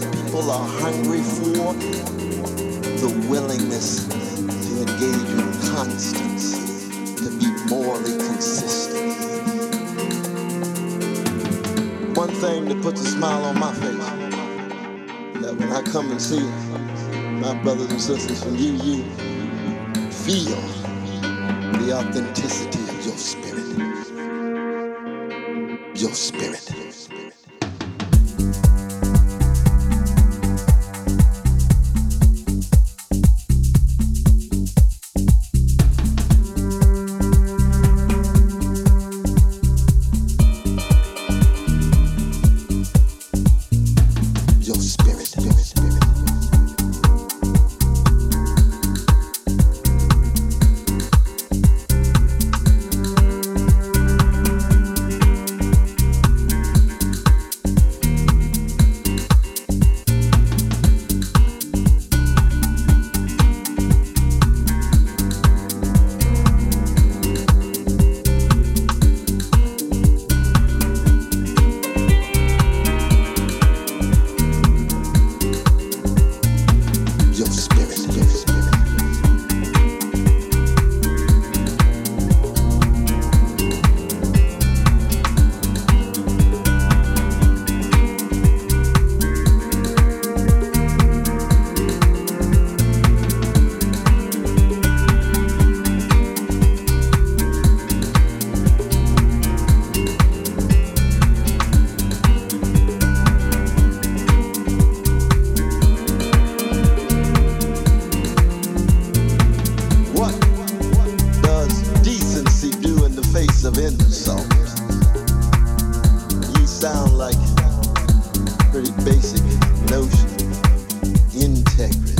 that people are hungry for. The willingness to engage in constancy, to be morally consistent. One thing that puts a smile on my face, that when I come and see my brothers and sisters from UU, feel the authenticity of your spirit. Your spirit. integrity.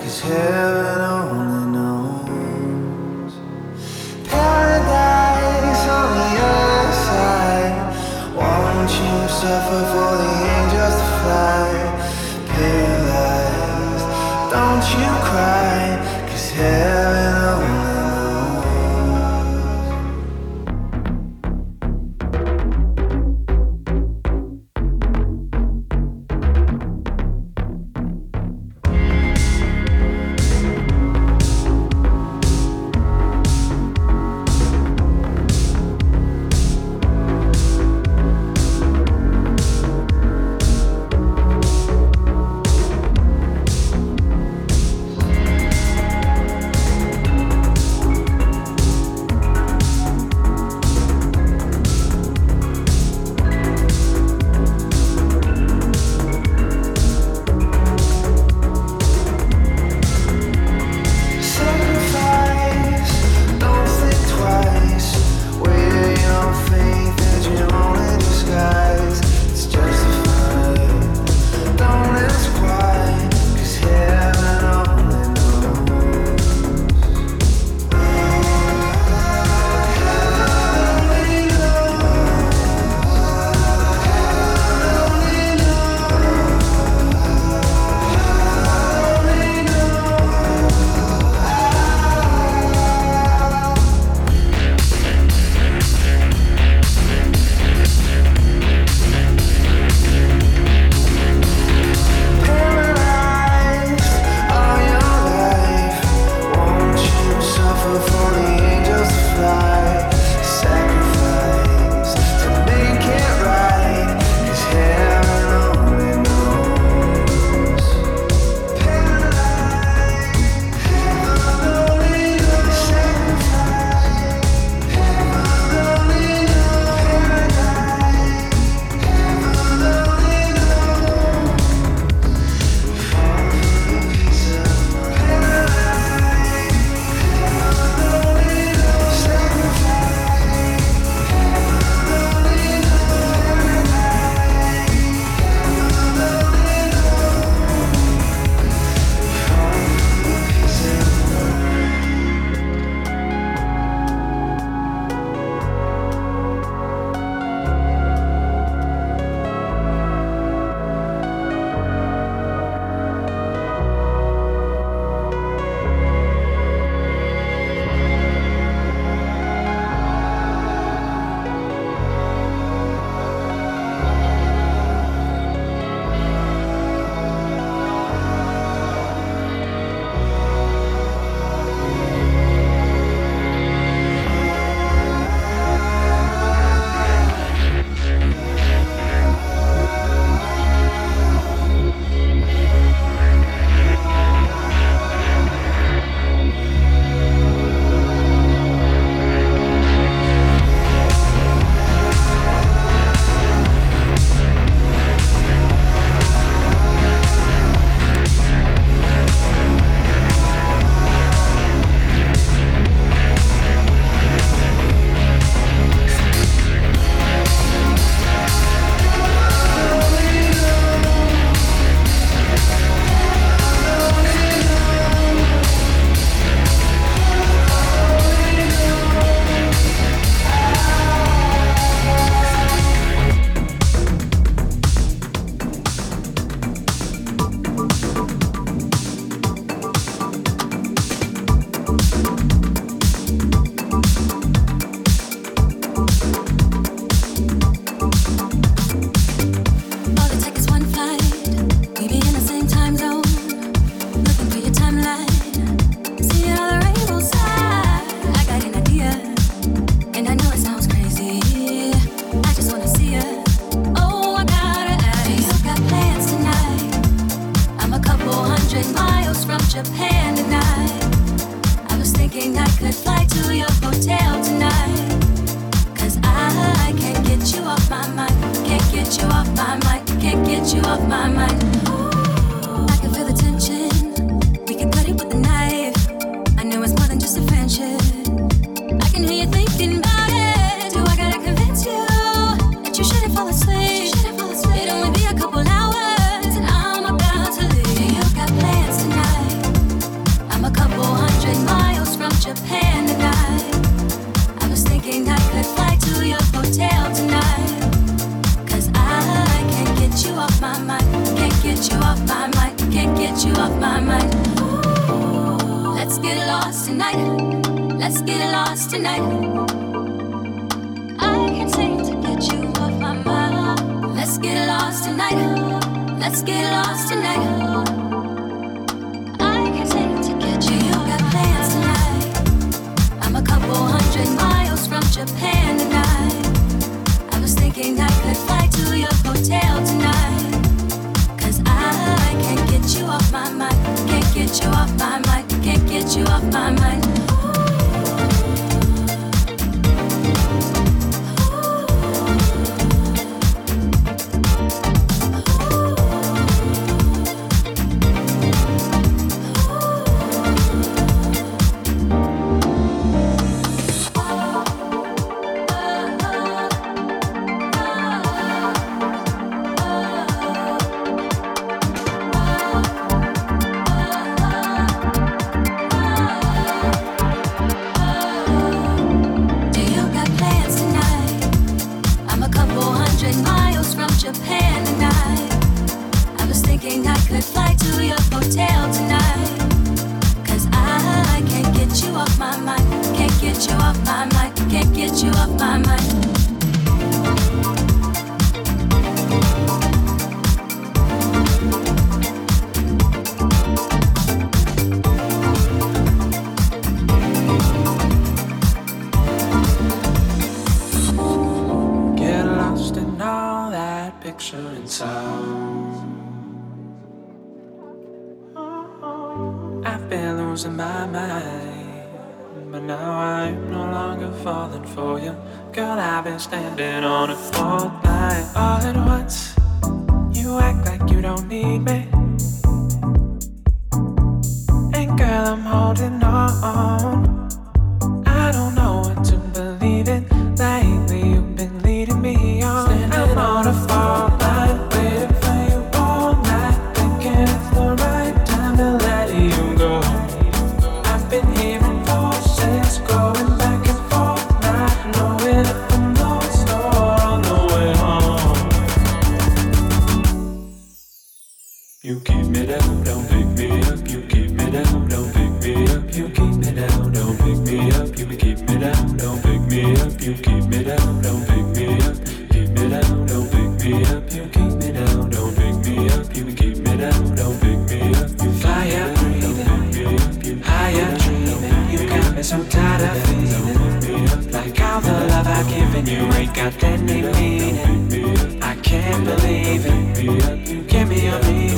Cause heaven only knows. Paradise on the other side. Won't you suffer for the angels to fly? Paralyzed, don't you cry, cause heaven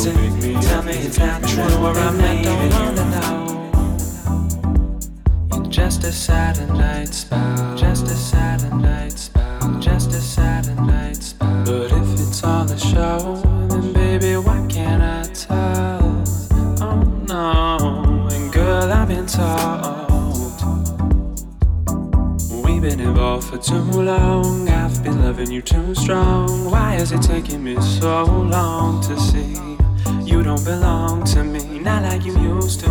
reason. Tell me it's not true or I'm leaving you. In just a Saturday night spell. Just a Saturday night spell. Just a Saturday night spell. But if it's all a show, then baby, why can't I tell? Oh no, and girl, I've been told. We've been involved for too long. I've been loving you too strong. Why is it taking me so long to see? don't belong to me. Not like you used to.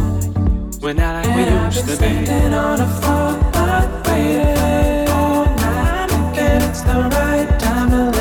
We're not like and we used to be. Standing on the floor, I waited all night. Again, it's the right time to.